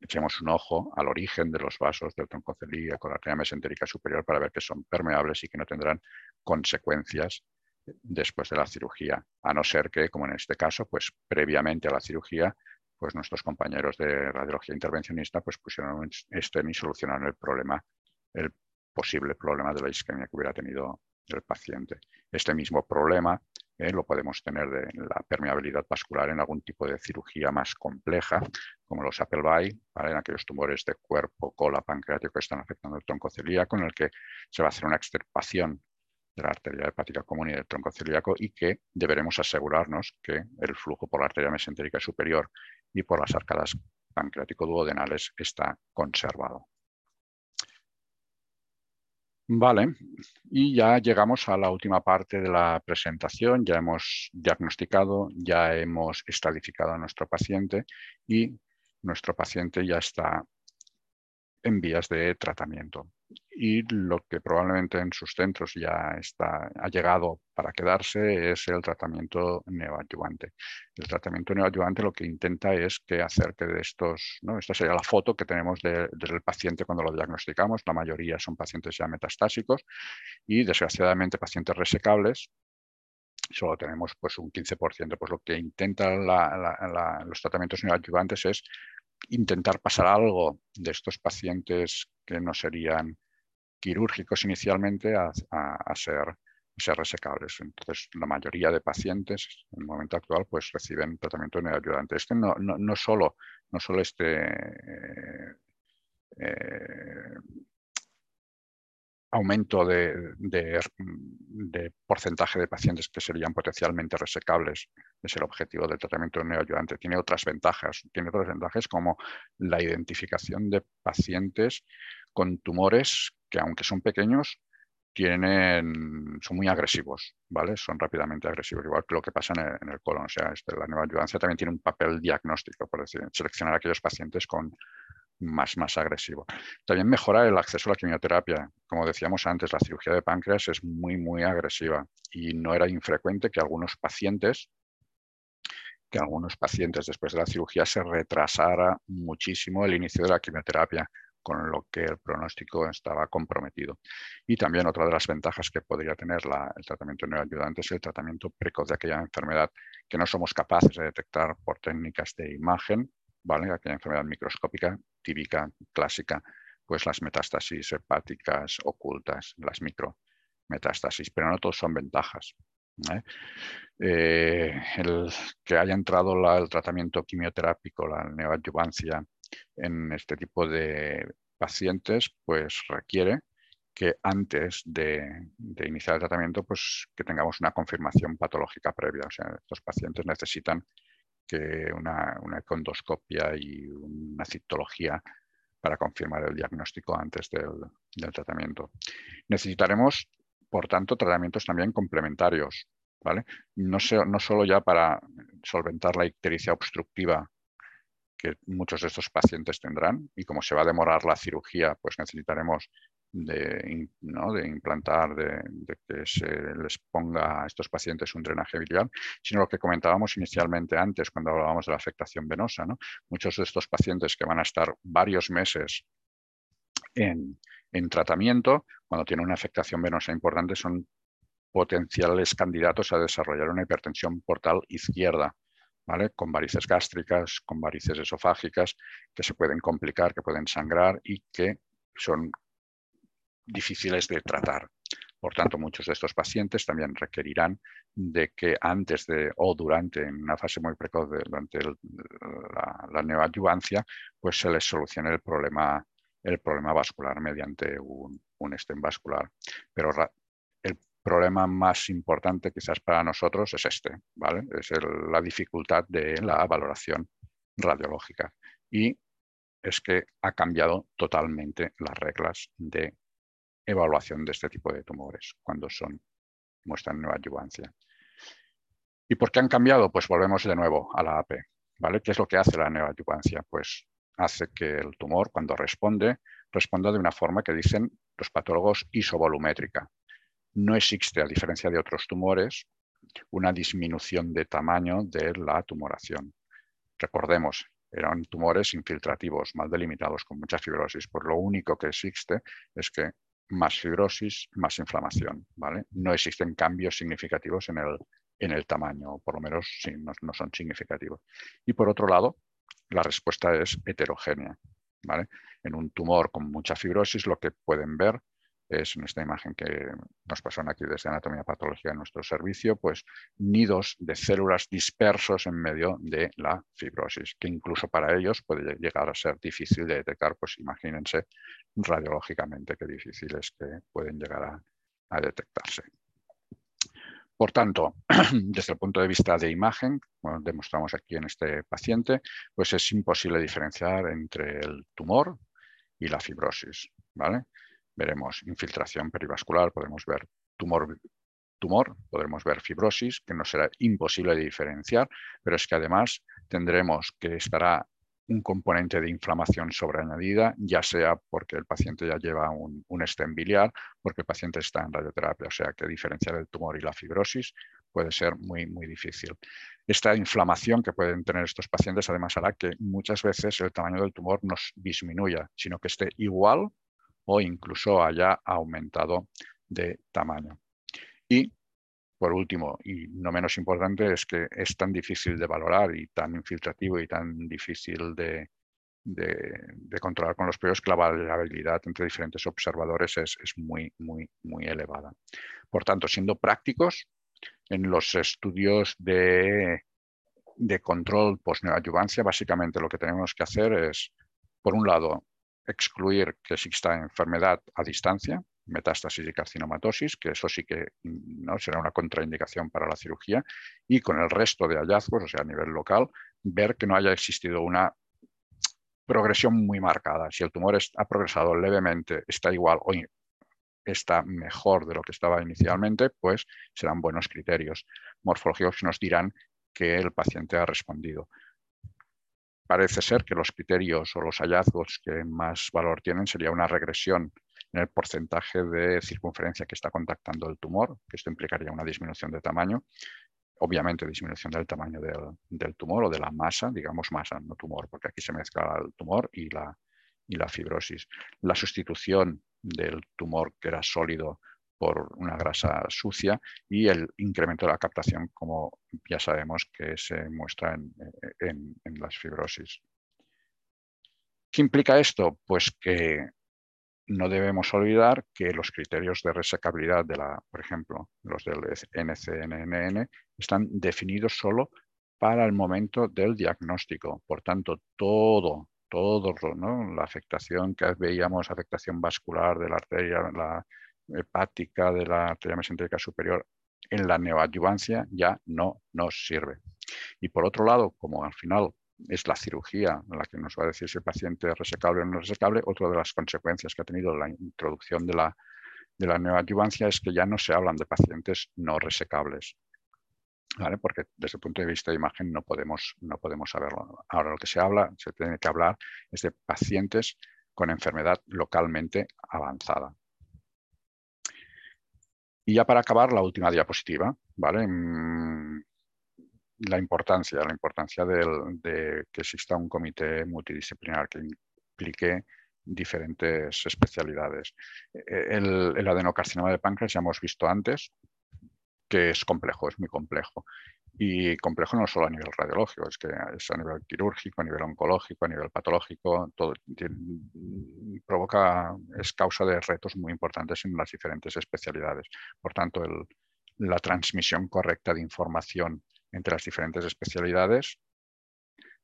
echemos un ojo al origen de los vasos del tronco celíaco, la arteria mesentérica superior para ver que son permeables y que no tendrán consecuencias después de la cirugía, a no ser que, como en este caso, pues previamente a la cirugía, pues nuestros compañeros de radiología intervencionista pues pusieron estén y solucionaron el problema, el posible problema de la isquemia que hubiera tenido el paciente. Este mismo problema eh, lo podemos tener de la permeabilidad vascular en algún tipo de cirugía más compleja, como los Appleby, en aquellos tumores de cuerpo, cola, pancreático que están afectando el tronco celíaco, en el que se va a hacer una extirpación de la arteria hepática común y del tronco celíaco y que deberemos asegurarnos que el flujo por la arteria mesentérica superior y por las arcadas pancreático-duodenales está conservado. Vale, y ya llegamos a la última parte de la presentación. Ya hemos diagnosticado, ya hemos estadificado a nuestro paciente y nuestro paciente ya está en vías de tratamiento y lo que probablemente en sus centros ya está, ha llegado para quedarse es el tratamiento neoadyuvante. El tratamiento neoadyuvante lo que intenta es que hacer que de estos, ¿no? esta sería la foto que tenemos del paciente cuando lo diagnosticamos, la mayoría son pacientes ya metastásicos y desgraciadamente pacientes resecables solo tenemos pues un 15%. Pues lo que intentan los tratamientos neoadyuvantes es intentar pasar algo de estos pacientes que no serían quirúrgicos inicialmente a, ser, ser, resecables. Entonces, la mayoría de pacientes en el momento actual pues reciben tratamiento neoayudante. Este no, no, solo, no solo este eh, eh, aumento de, porcentaje de pacientes que serían potencialmente resecables, es el objetivo del tratamiento neoayudante. Tiene otras ventajas, tiene otras ventajas como la identificación de pacientes con tumores que aunque son pequeños, tienen, son muy agresivos, ¿vale? Son rápidamente agresivos, igual que lo que pasa en el, colon. O sea, este, la neoayudancia también tiene un papel diagnóstico, por decir, seleccionar aquellos pacientes con, más, más agresivo. También mejora el acceso a la quimioterapia. Como decíamos antes, la cirugía de páncreas es muy, muy agresiva y no era infrecuente que algunos pacientes que algunos pacientes después de la cirugía se retrasara muchísimo el inicio de la quimioterapia, con lo que el pronóstico estaba comprometido. Y también otra de las ventajas que podría tener el tratamiento neoayudante es el tratamiento precoz de aquella enfermedad que no somos capaces de detectar por técnicas de imagen ¿vale? Aquella enfermedad microscópica típica, clásica, pues las metástasis hepáticas ocultas, las micrometástasis, pero no todos son ventajas. Eh, el que haya entrado el tratamiento quimioterápico, la neoadyuvancia en este tipo de pacientes, pues requiere que antes de, iniciar el tratamiento, pues que tengamos una confirmación patológica previa. O sea, estos pacientes necesitan que una, una condoscopia y una citología para confirmar el diagnóstico antes del, tratamiento. Necesitaremos, por tanto, tratamientos también complementarios, ¿vale? No, no solo ya para solventar la ictericia obstructiva que muchos de estos pacientes tendrán y como se va a demorar la cirugía, pues necesitaremos de, de implantar, de, que se les ponga a estos pacientes un drenaje biliar, sino lo que comentábamos inicialmente antes cuando hablábamos de la afectación venosa. ¿no? Muchos de estos pacientes que van a estar varios meses en, en tratamiento, cuando tienen una afectación venosa importante, son potenciales candidatos a desarrollar una hipertensión portal izquierda, ¿vale? con varices gástricas, con varices esofágicas, que se pueden complicar, que pueden sangrar y que son difíciles de tratar. Por tanto, muchos de estos pacientes también requerirán de que antes de o durante, en una fase muy precoz, durante la, la, neoadyuvancia, pues se les solucione el problema, el problema vascular mediante un, un stem vascular. Pero el problema más importante quizás para nosotros es este, ¿vale? Es la dificultad de la valoración radiológica. Y es que ha cambiado totalmente las reglas de evaluación de este tipo de tumores cuando son, muestran neoadyuvancia. ¿Y por qué han cambiado? Pues volvemos de nuevo a la AP. ¿vale? ¿Qué es lo que hace la neoadyuvancia? Pues hace que el tumor, cuando responde, responda de una forma que dicen los patólogos isovolumétrica. No existe, a diferencia de otros tumores, una disminución de tamaño de la tumoración. Recordemos, eran tumores infiltrativos, mal delimitados, con mucha fibrosis. Por lo único que existe es que más fibrosis, más inflamación. ¿vale? No existen cambios significativos en el, en el tamaño, o por lo menos no, no, son significativos. Y por otro lado, la respuesta es heterogénea. ¿vale? En un tumor con mucha fibrosis, lo que pueden ver es en esta imagen que nos pasan aquí desde Anatomía Patología en nuestro servicio, pues nidos de células dispersos en medio de la fibrosis, que incluso para ellos puede llegar a ser difícil de detectar, pues imagínense radiológicamente qué difíciles que pueden llegar a, a detectarse. Por tanto, desde el punto de vista de imagen, como demostramos aquí en este paciente, pues es imposible diferenciar entre el tumor y la fibrosis. ¿vale? Veremos infiltración perivascular, podemos ver tumor, tumor, podremos ver fibrosis, que no será imposible de diferenciar, pero es que además tendremos que estará un componente de inflamación sobreañadida, ya sea porque el paciente ya lleva un, un stem biliar, porque el paciente está en radioterapia, o sea que diferenciar el tumor y la fibrosis puede ser muy, muy difícil. Esta inflamación que pueden tener estos pacientes además hará que muchas veces el tamaño del tumor no disminuya, sino que esté igual o incluso haya aumentado de tamaño. Y por último, y no menos importante, es que es tan difícil de valorar y tan infiltrativo y tan difícil de, controlar con los periodos que la variabilidad entre diferentes observadores es, muy, muy, muy elevada. Por tanto, siendo prácticos, en los estudios de, de control post-neoadyuvancia, básicamente lo que tenemos que hacer es, por un lado, excluir que exista enfermedad a distancia, metástasis y carcinomatosis, que eso sí que ¿no? será una contraindicación para la cirugía, y con el resto de hallazgos, o sea, a nivel local, ver que no haya existido una progresión muy marcada. Si el tumor ha progresado levemente, está igual o está mejor de lo que estaba inicialmente, pues serán buenos criterios morfológicos que nos dirán que el paciente ha respondido. Parece ser que los criterios o los hallazgos que más valor tienen sería una regresión en el porcentaje de circunferencia que está contactando el tumor, que esto implicaría una disminución de tamaño, obviamente disminución del tamaño del, tumor o de la masa, digamos masa, no tumor, porque aquí se mezcla el tumor y la, y la fibrosis. La sustitución del tumor que era sólido por una grasa sucia y el incremento de la captación, como ya sabemos que se muestra en, en las fibrosis. ¿Qué implica esto? Pues que no debemos olvidar que los criterios de resecabilidad de la, por ejemplo, los del NCNN están definidos solo para el momento del diagnóstico. Por tanto, todo, todo, ¿no? la afectación que veíamos, afectación vascular de la arteria, la hepática de la arteria mesentérica superior, en la neoadyuvancia ya no nos sirve. Y por otro lado, como al final es la cirugía la que nos va a decir si el paciente es resecable o no resecable. Otra de las consecuencias que ha tenido la introducción de la, de la neoadyuvancia es que ya no se hablan de pacientes no resecables. ¿Vale? Porque desde el punto de vista de imagen no podemos, no podemos saberlo. Ahora lo que se habla, se tiene que hablar es de pacientes con enfermedad localmente avanzada. Y ya para acabar, la última diapositiva. ¿vale? Mm, la importancia, la importancia de que exista un comité multidisciplinar que implique diferentes especialidades. E, el, el, adenocarcinoma de páncreas ya hemos visto antes que es complejo, es muy complejo. Y complejo no solo a nivel radiológico, es que es a nivel quirúrgico, a nivel oncológico, a nivel patológico, todo provoca, es causa de retos muy importantes en las diferentes especialidades. Por tanto, la transmisión correcta de información entre las diferentes especialidades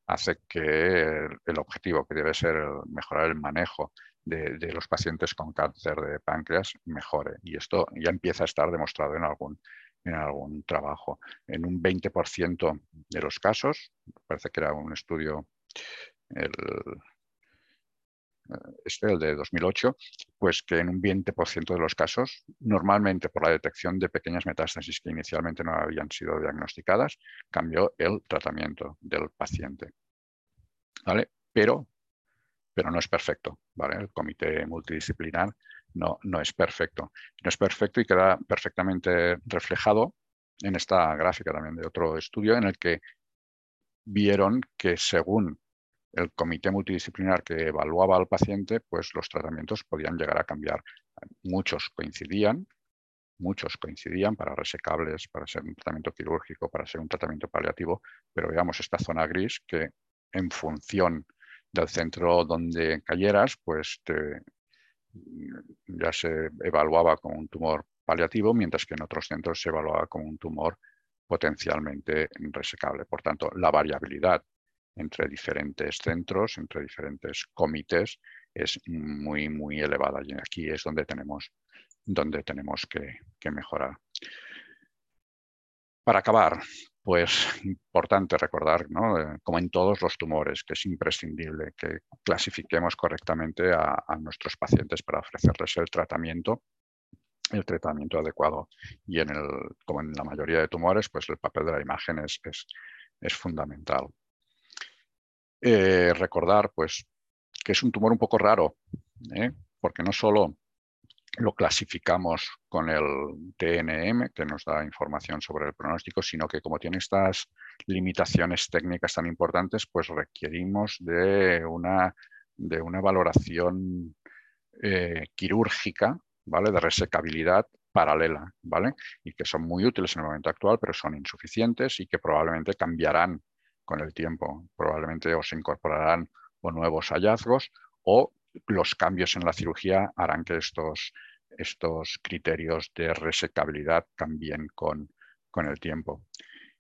hace que el, objetivo, que debe ser mejorar el manejo de, los pacientes con cáncer de páncreas, mejore. Y esto ya empieza a estar demostrado en algún, en algún trabajo. En un 20% de los casos, parece que era un estudio, el, este, el de 2008, pues que en un 20% de los casos, normalmente por la detección de pequeñas metástasis que inicialmente no habían sido diagnosticadas, cambió el tratamiento del paciente. ¿Vale? Pero, pero no es perfecto. ¿vale? El comité multidisciplinar no, no es perfecto. No es perfecto y queda perfectamente reflejado en esta gráfica también de otro estudio en el que vieron que según el comité multidisciplinar que evaluaba al paciente, pues los tratamientos podían llegar a cambiar. Muchos coincidían, muchos coincidían para resecables, para ser un tratamiento quirúrgico, para ser un tratamiento paliativo, pero veamos esta zona gris que en función del centro donde cayeras, pues ya se evaluaba como un tumor paliativo, mientras que en otros centros se evaluaba como un tumor potencialmente resecable. Por tanto, la variabilidad entre diferentes centros, entre diferentes comités, es muy, muy elevada. Y aquí es donde tenemos, donde tenemos que, mejorar. Para acabar, pues importante recordar, ¿no? como en todos los tumores, que es imprescindible que clasifiquemos correctamente a, nuestros pacientes para ofrecerles el tratamiento el tratamiento adecuado. Y en el, como en la mayoría de tumores, pues el papel de la imagen es, es fundamental. Eh, recordar pues, que es un tumor un poco raro, ¿eh? porque no solo lo clasificamos con el TNM, que nos da información sobre el pronóstico, sino que como tiene estas limitaciones técnicas tan importantes, pues requerimos de una, de una valoración eh, quirúrgica, ¿vale? de resecabilidad paralela, ¿vale? Y que son muy útiles en el momento actual, pero son insuficientes y que probablemente cambiarán con el tiempo. Probablemente o se incorporarán o nuevos hallazgos o los cambios en la cirugía harán que estos, estos criterios de resecabilidad cambien con, con el tiempo.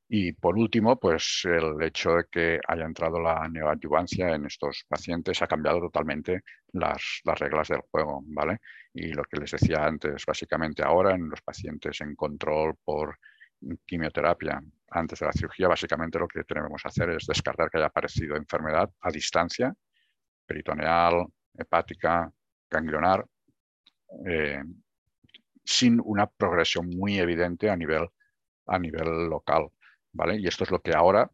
Y por último, pues el hecho de que haya entrado la neoadyuvancia en estos pacientes ha cambiado totalmente las, las, reglas del juego, ¿vale? Y lo que les decía antes, básicamente ahora en los pacientes en control por quimioterapia antes de la cirugía, básicamente lo que tenemos que hacer es descartar que haya aparecido enfermedad a distancia, peritoneal, hepática, ganglionar, eh, sin una progresión muy evidente a nivel, a nivel local. ¿vale? Y esto es lo que ahora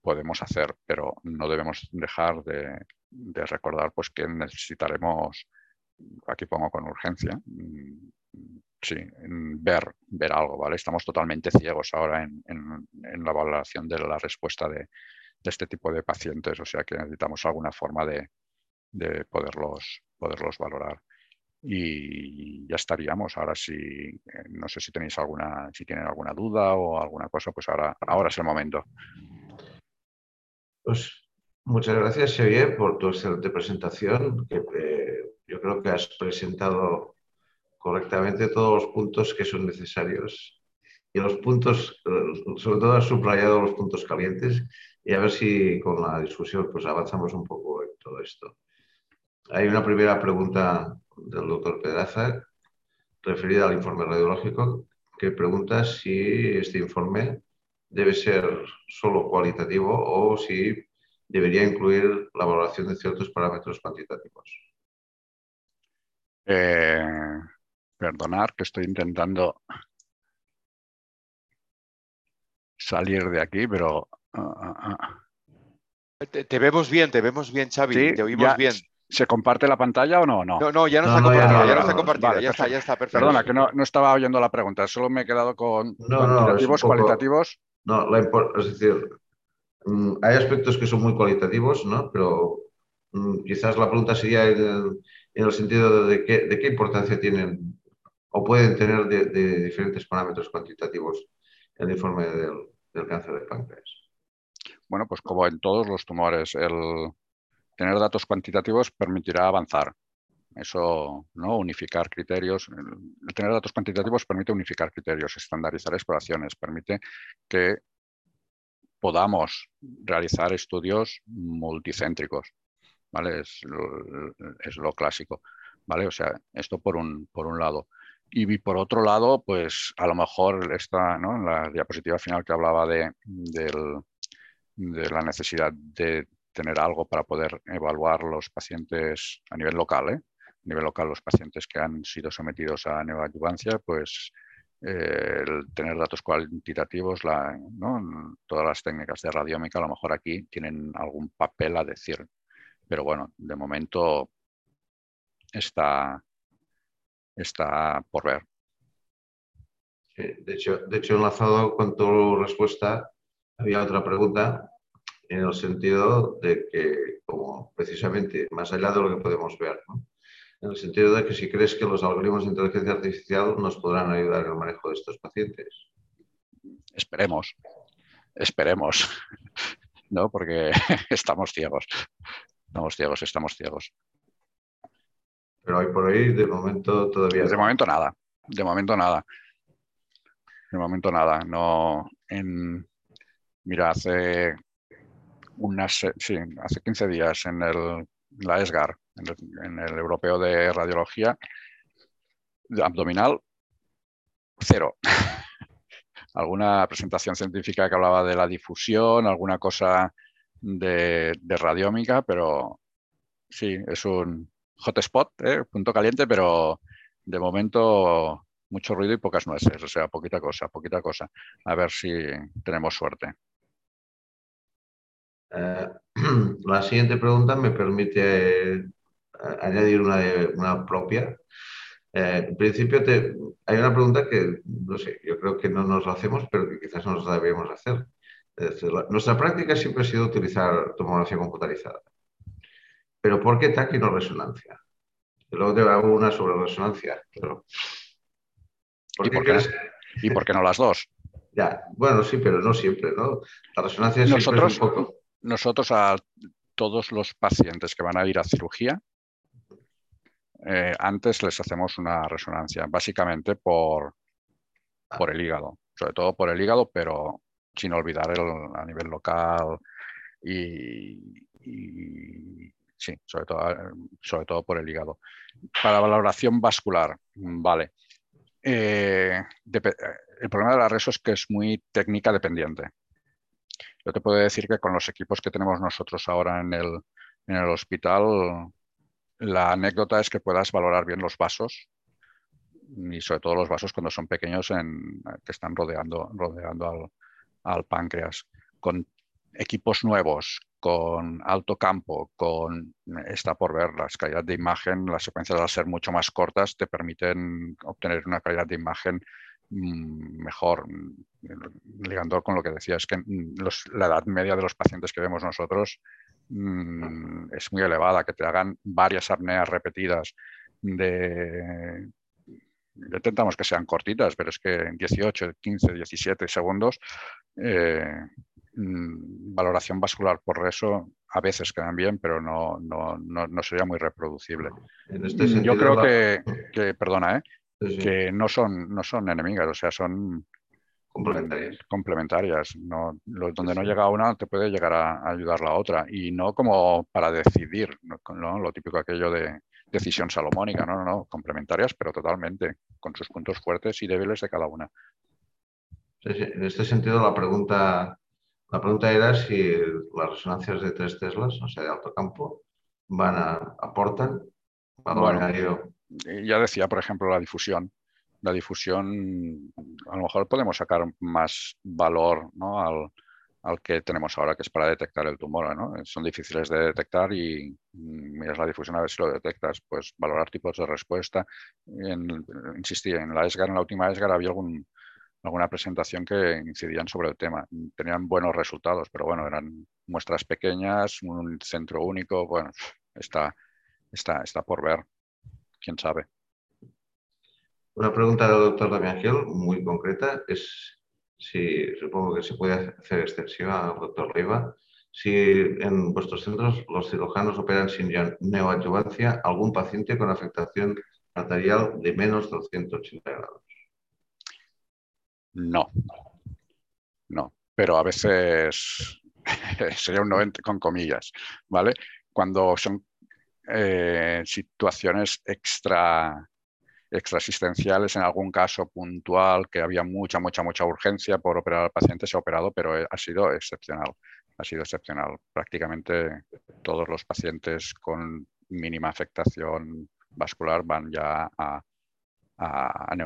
podemos hacer, pero no debemos dejar de, recordar pues, que necesitaremos, aquí pongo con urgencia, mm, sí, ver, ver algo. ¿vale? Estamos totalmente ciegos ahora en, la valoración de la respuesta de, este tipo de pacientes, o sea que necesitamos alguna forma de, de poderlos, poderlos valorar y ya estaríamos. Ahora sí, eh, no sé si tenéis alguna, si tienen alguna duda o alguna cosa, pues ahora, ahora es el momento. Pues muchas gracias, Xavier, por tu excelente presentación. Que, eh, yo creo que has presentado correctamente todos los puntos que son necesarios y los puntos, eh, sobre todo has subrayado los puntos calientes y a ver si con la discusión pues avanzamos un poco en todo esto. Hay una primera pregunta del doctor Pedraza referida al informe radiológico que pregunta si este informe debe ser solo cualitativo o si debería incluir la valoración de ciertos parámetros cuantitativos. Eh, perdonar que estoy intentando salir de aquí, pero... Ah, ah, ah. te, vemos bien, te vemos bien, Xavi, te oímos bien. ¿Se comparte la pantalla o no? No, no, ya no, está compartida, ya, no, está compartida, ya, está, ya está, perfecto. Perdona, que no, estaba oyendo la pregunta, solo me he quedado con cuantitativos, cualitativos. No, es decir, mm, hay aspectos que son muy cualitativos, ¿no? Pero mm, quizás la pregunta sería en el, sentido de, qué, de, qué, importancia tienen o pueden tener de, diferentes parámetros cuantitativos el informe del, del cáncer de páncreas. Bueno, pues como en todos los tumores, el, tener datos cuantitativos permitirá avanzar. Eso, ¿no? Unificar criterios. Tener datos cuantitativos permite unificar criterios, estandarizar exploraciones, permite que podamos realizar estudios multicéntricos. ¿vale? Es lo, clásico. ¿vale? O sea, esto por un, por un lado. Y por otro lado, pues a lo mejor esta, ¿no? la diapositiva final que hablaba de, de la necesidad de tener algo para poder evaluar los pacientes a nivel local, ¿eh? a nivel local los pacientes que han sido sometidos a neoadyuvancia, pues eh, el tener datos cuantitativos, todas las técnicas de radiómica a lo mejor aquí tienen algún papel a decir, pero bueno, de momento está, está por ver. de, hecho, de hecho, enlazado con tu respuesta, había otra pregunta en el sentido de que, como precisamente más allá de lo que podemos ver, en el sentido de que si crees que los algoritmos de inteligencia artificial nos podrán ayudar en el manejo de estos pacientes. Esperemos, esperemos, ¿no? Porque estamos ciegos, estamos ciegos, estamos ciegos. Pero hoy por hoy, de momento, todavía... De momento nada, de momento nada. De momento nada. No, en, mira, hace sí, hace 15 días en el, la ESGAR, en el, Europeo de Radiología Abdominal, cero. alguna presentación científica que hablaba de la difusión, alguna cosa de, de radiómica, pero sí, es un hotspot, ¿eh? punto caliente, pero de momento mucho ruido y pocas nueces, o sea, poquita cosa, poquita cosa. A ver si tenemos suerte. Eh, la siguiente pregunta me permite eh, añadir una, propia. Eh, en principio hay una pregunta que, no sé, yo creo que no nos la hacemos, pero que quizás nos la debemos hacer. nuestra práctica siempre ha sido utilizar tomografía computarizada. Pero ¿por qué TAC y no resonancia? luego te hago una sobre resonancia. Pero... ¿Y, por qué, ¿Y por qué no las dos? Ya, bueno, sí, pero no siempre, ¿no? La resonancia nosotros, es un poco... Nosotros a todos los pacientes que van a ir a cirugía, eh, antes les hacemos una resonancia, básicamente por, por el hígado, sobre todo por el hígado, pero sin olvidar el, a nivel local y, sí, sobre todo, sobre todo por el hígado. Para valoración vascular, vale. Eh, el problema de la reso es que es muy técnica dependiente. Yo te puedo decir que con los equipos que tenemos nosotros ahora en el, en el hospital, la anécdota es que puedas valorar bien los vasos y sobre todo los vasos cuando son pequeños en, que están rodeando, rodeando al, al páncreas. Con equipos nuevos, con alto campo, con está por ver las calidad de imagen, las secuencias al ser mucho más cortas te permiten obtener una calidad de imagen mejor. Ligando con lo que decía, es que mm, la edad media de los pacientes que vemos nosotros mm, es muy elevada, que te hagan varias apneas repetidas de intentamos que sean cortitas, pero es que en 18, 15, 17 segundos eh, Mm, valoración vascular por reso a veces quedan bien, pero no, no, no, sería muy reproducible. Este mm, Yo creo que, perdona, ¿eh? Que no son, no son enemigas, o sea, son complementarias. complementarias. No, donde no llega una te puede llegar a, ayudar la otra y no como para decidir, ¿no? lo típico aquello de decisión salomónica, no, no, no, complementarias, pero totalmente, con sus puntos fuertes y débiles de cada una. En este sentido, la pregunta la pregunta era si las resonancias de tres teslas, o sea, de alto campo, van a, aportan valor Ya decía, por ejemplo, la difusión. La difusión, a lo mejor podemos sacar más valor al, que tenemos ahora, que es para detectar el tumor. ¿no? Son difíciles de detectar y miras la difusión a ver si lo detectas. Pues valorar tipos de respuesta. Insistí, en la ESGAR, en la última ESGAR había algún, alguna presentación que incidían sobre el tema. Tenían buenos resultados, pero bueno, eran muestras pequeñas, un centro único, bueno, está, está, está por ver, quién sabe. Una pregunta del doctor Damián Gil, muy concreta, es si supongo que se puede hacer extensiva al doctor Leiva, si en vuestros centros los cirujanos operan sin neoadjuvancia algún paciente con afectación arterial de menos de 280 grados. No, no, pero a veces sería un 90 con comillas, ¿vale? Cuando son eh, situaciones extra extraasistenciales, en algún caso puntual que había mucha, mucha, mucha urgencia por operar al paciente, se ha operado, pero ha sido excepcional. Ha sido excepcional. Prácticamente todos los pacientes con mínima afectación vascular van ya a, a, a.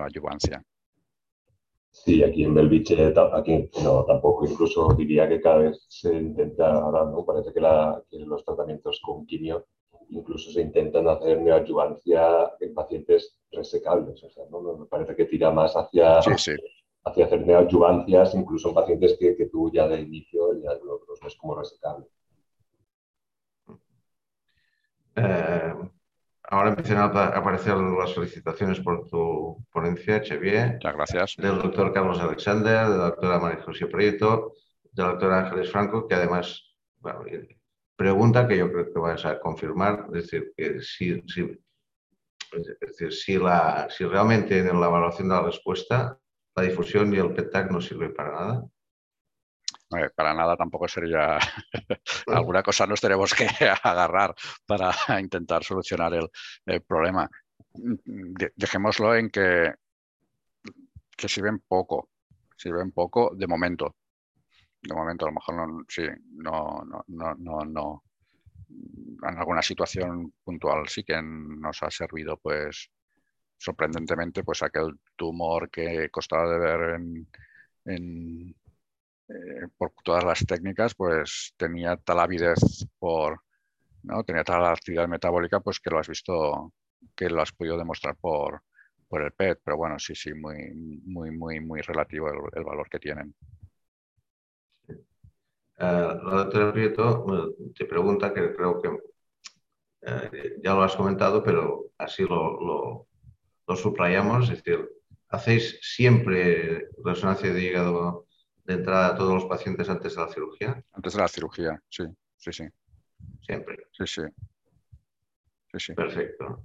Sí, aquí en Belviche aquí no, tampoco, incluso diría que cada vez se intenta, ahora no, parece que, los tratamientos con quimio incluso se intentan hacer neoadjuvancia en pacientes resecables, o sea, ¿no? me parece que tira más hacia, hacia hacer neoadjuvancias incluso en pacientes que, que, tú ya de inicio ya los, ves como resecables. Eh, Ahora empiezan a aparecer las solicitaciones por tu ponencia, Xavier. Muchas gracias. Del doctor Carlos Alexander, de la doctora María José Prieto, de la doctora Ángeles Franco, que además pregunta que yo creo que vas a confirmar, es decir, que si, es decir, si, la, si realmente en la evaluación de la respuesta la difusión y el PETAC no sirve para nada para nada tampoco sería alguna cosa nos tenemos que agarrar para intentar solucionar el, problema. dejémoslo en que, que sirven poco, sirven poco de momento. De momento, a lo mejor no, sí, no, no, no, no, no. En alguna situación puntual sí que nos ha servido, pues, sorprendentemente, pues aquel tumor que costaba de ver en eh, por todas las técnicas, pues tenía tal avidez por, ¿no? Tenía tal actividad metabólica, pues que lo has visto, que lo has podido demostrar por, por el PET, pero bueno, sí, sí, muy, muy, muy, muy relativo el, valor que tienen. Eh, la doctora Prieto te pregunta, que creo que eh, ya lo has comentado, pero así lo, lo, lo, subrayamos, es decir, ¿hacéis siempre resonancia de hígado de entrada a todos los pacientes antes de la cirugía? Antes de la cirugía, sí, sí, sí. Siempre. Sí, sí. sí, sí. Perfecto.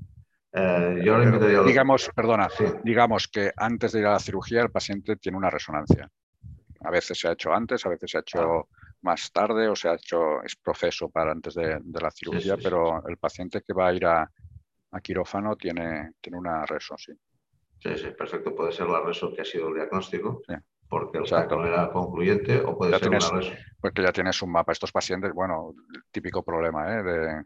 Eh, yo a los- Digamos, perdona, Sí. digamos que antes de ir a la cirugía el paciente tiene una resonancia. A veces se ha hecho antes, a veces se ha hecho más tarde o se ha hecho, es proceso para antes de, de la cirugía, sí, sí. pero el paciente que va a ir a, a quirófano tiene, tiene una reso, sí. Sí, sí, perfecto. Puede ser la reso que ha sido el diagnóstico, Sí. porque el Exacto. TAC no era concluyente, o puede Ya ser tienes- una reso. Porque ya tienes un mapa. Estos pacientes, bueno, el típico problema, ¿eh? de,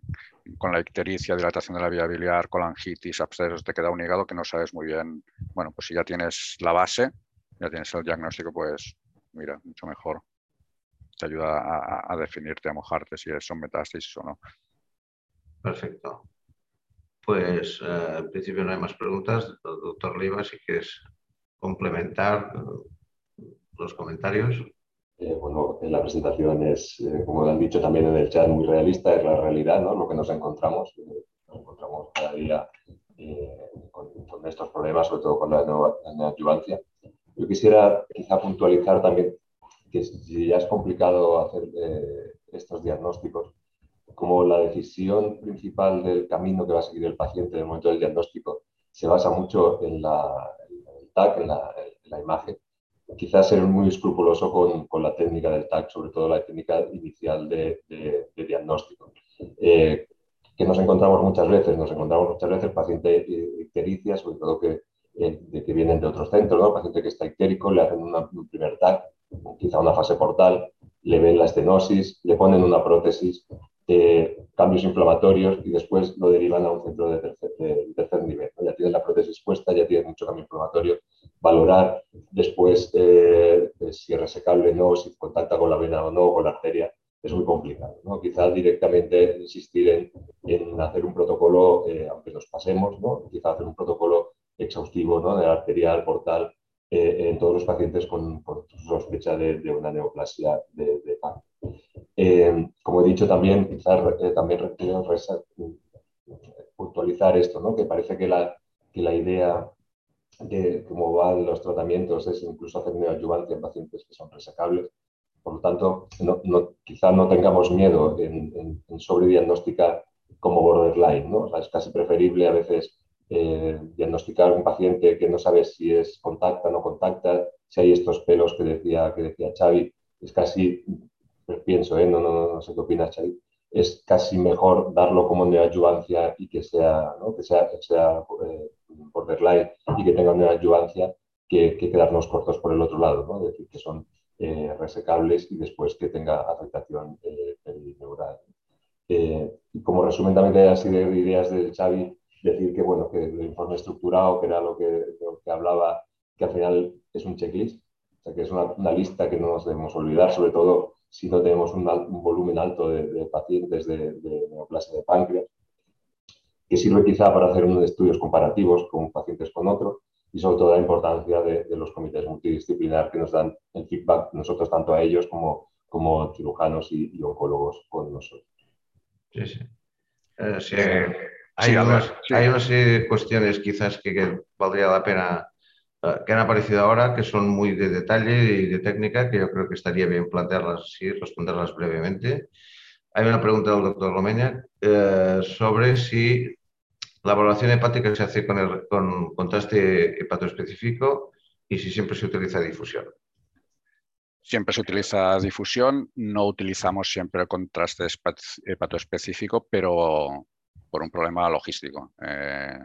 con la ictericia, dilatación de la vía biliar, colangitis, abscesos, te queda un hígado que no sabes muy bien. Bueno, pues si ya tienes la base, ya tienes el diagnóstico, pues mira, mucho mejor. Te ayuda a, definirte, a mojarte si son metástasis o no. Perfecto. Pues eh, en principio no hay más preguntas. Doctor Leiva, si quieres complementar eh, los comentarios. Eh, bueno, en la presentación es, eh, como han dicho también en el chat, muy realista, es la realidad, ¿no? Lo que nos encontramos. eh, nos encontramos cada día eh, con, con estos problemas, sobre todo con la, la neoadyuvancia. Yo quisiera quizá puntualizar también que si ya es complicado hacer eh, estos diagnósticos, como la decisión principal del camino que va a seguir el paciente en el momento del diagnóstico se basa mucho en, la, en el TAC, en la, en la imagen, quizás ser muy escrupuloso con, con, la técnica del TAC, sobre todo la técnica inicial de, de, de diagnóstico. Eh, que nos encontramos muchas veces, nos encontramos muchas veces paciente ictericia, sobre todo que, eh, de que vienen de otros centros, ¿no? paciente que está ictérico, le hacen un primer TAC, quizá una fase portal, le ven la estenosis, le ponen una prótesis, cambios inflamatorios y después lo derivan a un centro de tercer, nivel. Ya tienen la prótesis puesta, ya tienen mucho cambio inflamatorio, valorar después eh, si es resecable o no, si contacta con la vena o no, con la arteria, es muy complicado. ¿no? Quizás directamente insistir en, en hacer un protocolo, eh, aunque nos pasemos, ¿no? quizás hacer un protocolo exhaustivo ¿no? de arterial, portal, eh, en todos los pacientes con, sospecha de, una neoplasia de, de pan. Eh, como he dicho también, quizás eh, también puntualizar esto, ¿no? que parece que la, que la idea de cómo van los tratamientos es incluso hacer neoadyuvancia en pacientes que son resacables. Por lo tanto, no, no, quizá no tengamos miedo en, en, en como borderline. ¿no? Es casi preferible a veces eh, diagnosticar un paciente que no sabe si es contacta o no contacta, si hay estos pelos que decía, que decía Xavi, es casi, pienso, ¿eh? no, no, no sé qué opinas Xavi, es casi mejor darlo como neoadyuvancia y que sea, ¿no? que sea, que sea eh, borderline y que tenga neoadyuvancia que, que quedarnos cortos por el otro lado, ¿no? es decir, que son eh, resecables y después que tenga afectación eh, perineural. y como resumen también de las ideas de Xavi, decir que, bueno, que el informe estructurado, que era lo que, lo que hablaba, que al final es un checklist, o sea, que es una, una lista que no nos debemos olvidar, sobre todo si no tenemos un, un volumen alto de, de pacientes de, de, neoplasia de páncreas, que sirve quizá para hacer unos estudios comparativos con pacientes con otros y sobre todo la importancia de, de los comités multidisciplinar que nos dan el feedback nosotros tanto a ellos como, como cirujanos y, y oncólogos con nosotros. Sí, sí. Eh, sí, hay, sí, unos, sí. hay una serie de cuestiones quizás que, que valdría la pena uh, que han aparecido ahora, que son muy de detalle y de técnica, que yo creo que estaría bien plantearlas y responderlas brevemente. Hay una pregunta del doctor Romeña eh, sobre si la valoración hepática se hace con, el, con contraste hepatoespecífico y si siempre se utiliza difusión. Siempre se utiliza difusión, no utilizamos siempre el contraste hepatoespecífico, pero por un problema logístico. Eh,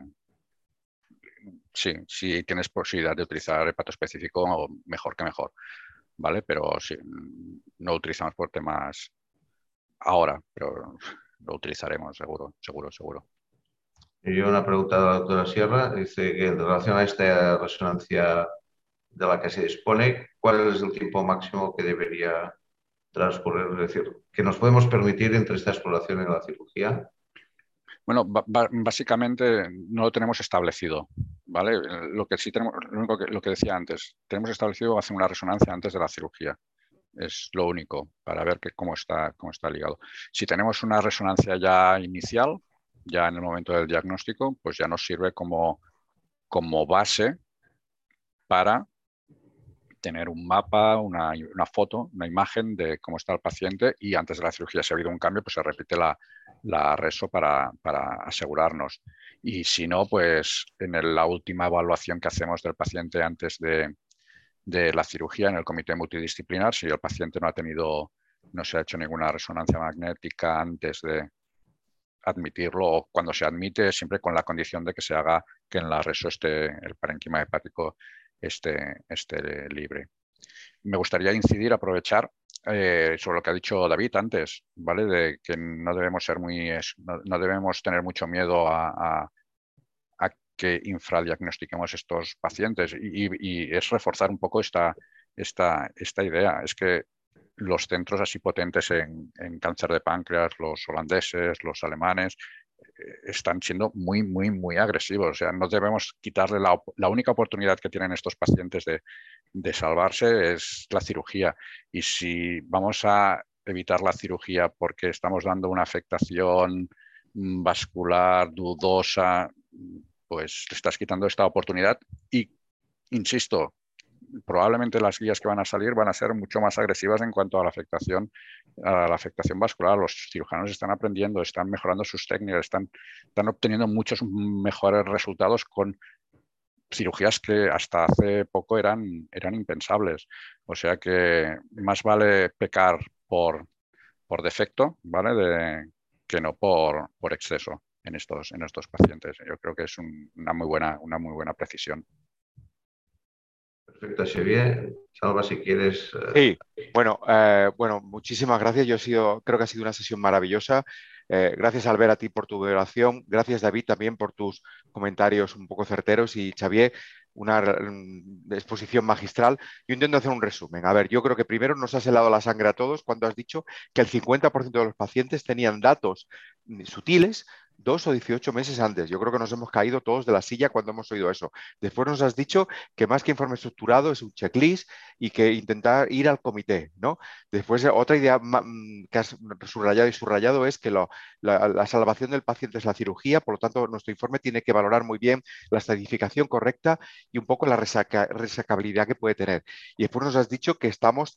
sí, si tienes posibilidad de utilizar hepato específico, mejor que mejor, ¿vale? Pero sí, no utilizamos por temas ahora, pero lo utilizaremos seguro, seguro, seguro. Yo una pregunta de la doctora Sierra, dice que en relación a esta resonancia de la que se dispone, ¿cuál es el tiempo máximo que debería transcurrir? Es decir, que nos podemos permitir entre esta exploración y la cirugía. Bueno, básicamente no lo tenemos establecido, ¿vale? Lo que sí tenemos, lo único que, lo que decía antes, tenemos establecido hacer una resonancia antes de la cirugía. Es lo único para ver que, cómo, está, cómo está ligado. Si tenemos una resonancia ya inicial, ya en el momento del diagnóstico, pues ya nos sirve como, como base para tener un mapa, una, foto, una imagen de cómo está el paciente y antes de la cirugía, si ha habido un cambio, pues se repite la, la RESO para, asegurarnos. Y si no, pues en la última evaluación que hacemos del paciente antes de, de la cirugía en el comité multidisciplinar, si el paciente no ha tenido, no se ha hecho ninguna resonancia magnética antes de admitirlo o cuando se admite, siempre con la condición de que se haga que en la RESO esté el parenquima hepático esté, esté libre. Me gustaría incidir, aprovechar eh, sobre lo que ha dicho David antes, ¿vale? De que no debemos ser muy, no, debemos tener mucho miedo a, que infradiagnostiquemos estos pacientes y, es reforzar un poco esta, esta, esta idea. Es que los centros así potentes en, cáncer de páncreas, los holandeses, los alemanes, están siendo muy, muy, muy agresivos. O sea, no debemos quitarle la, única oportunidad que tienen estos pacientes de, de, salvarse es la cirugía. Y si vamos a evitar la cirugía porque estamos dando una afectación mm, vascular dudosa, pues te estás quitando esta oportunidad y, insisto, probablemente las guías que van a salir van a ser mucho más agresivas en cuanto a la afectación, a la afectación vascular. Los cirujanos están aprendiendo, están mejorando sus técnicas, están, están obteniendo muchos mejores resultados con cirugías que hasta hace poco eran, eran impensables. O sea que más vale pecar por, por defecto, ¿vale? De, que no por, por exceso en estos, en estos pacientes. Yo creo que es una, muy buena, una muy buena precisión. Perfecto, Xavier. Salva, si quieres. Eh, sí, bueno, eh, bueno, muchísimas gracias. Yo he sido, creo que ha sido una sesión maravillosa. Eh, gracias, Albert, a ti por tu oración. Gracias, David, también por tus comentarios un poco certeros. Y Xavier, una mm, exposición magistral. Yo intento hacer un resumen. A ver, yo creo que primero nos has helado la sangre a todos cuando has dicho que el 50% de los pacientes tenían datos mm, sutiles dos o 18 meses antes. Yo creo que nos hemos caído todos de la silla cuando hemos oído eso. Después nos has dicho que más que informe estructurado es un checklist y que intentar ir al comité, ¿no? Después otra idea mm, que has subrayado y subrayado es que la, salvación del paciente es la cirugía, por lo tanto nuestro informe tiene que valorar muy bien la estadificación correcta y un poco la resacabilidad que puede tener. Y después nos has dicho que estamos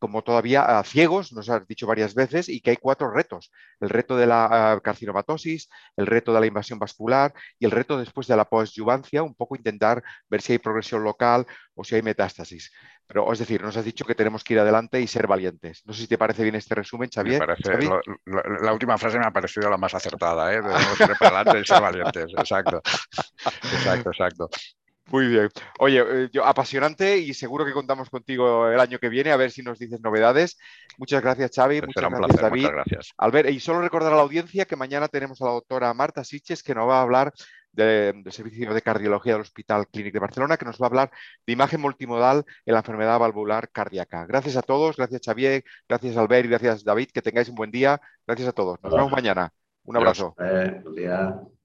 como todavía ah, ciegos, nos has dicho varias veces, y que hay cuatro retos. El reto de la uh, carcinomatosis, el reto de la invasión vascular y el reto después de la postyuvancia, un poco intentar ver si hay progresión local o si hay metástasis. Pero es decir, nos has dicho que tenemos que ir adelante y ser valientes. No sé si te parece bien este resumen, Xavier. la última frase me ha parecido la más acertada, ¿eh? Debemos ir para adelante y ser valientes. Exacto. Exacto, exacto. Muy bien. Oye, eh, yo, apasionante y seguro que contamos contigo el año que viene a ver si nos dices novedades. Muchas gracias, Xavi. muchas gracias, David. Muchas gracias. Albert, y solo recordar a la audiencia que mañana tenemos a la doctora Marta Siches que nos va a hablar del servicio de cardiología del Hospital Clínic de Barcelona, que nos va a hablar de imagen multimodal en la enfermedad valvular cardíaca. Gracias a todos, gracias Xavier, gracias Albert y gracias David, que tengáis un buen día. Gracias a todos. Nos vemos mañana. Un abrazo. Eh,